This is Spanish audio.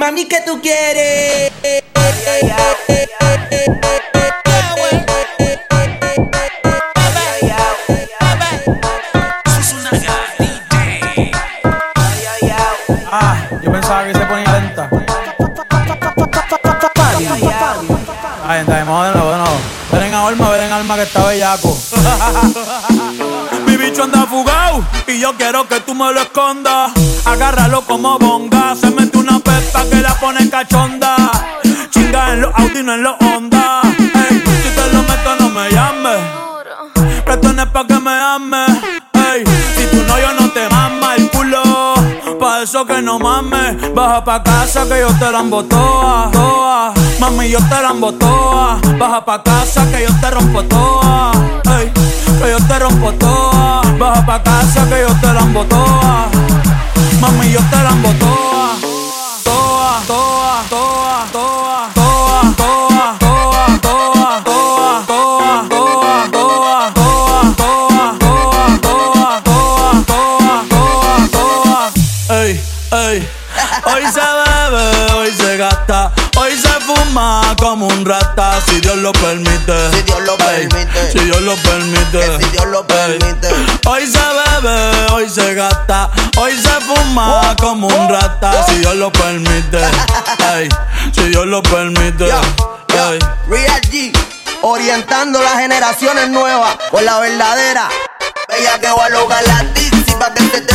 Mami, ¿qué tú quieres? Ah, yo pensaba que se ponía lenta. Ay, está bien, vamos de nuevo, de nuevo. Ven en alma, ven en alma que está bellaco. Mi bicho anda fugado y yo quiero que tú me lo escondas. Agárralo como bonga. Se mete pepa que la pone cachonda. Chinga en los Audi, no en los Honda. Ey, si te lo meto, no me llames. Pretendes pa' que me ames. Ey, si tú no, yo no te mama el culo. Pa' eso que no mames. Baja pa' casa que yo te la toa, toa. Mami, yo te la toa. Baja pa' casa que yo te rompo toa. Ey, que yo te rompo toa. Baja pa' casa que yo te la toa. Mami, yo te la. Toa, Ey. Hoy se bebe, hoy se gasta, hoy se fuma como un rata, si Dios lo permite. Si Dios lo Ey, permite. Si Dios lo permite. Que si Dios lo Ey. permite. Hoy se bebe, hoy se gasta, hoy se fuma como un rata, si Dios lo permite. Ey, si Dios lo permite. Yo, yo, Ey. Real G, orientando las generaciones nuevas con la verdadera. Bella que va a lograr la tizi pa' que se te.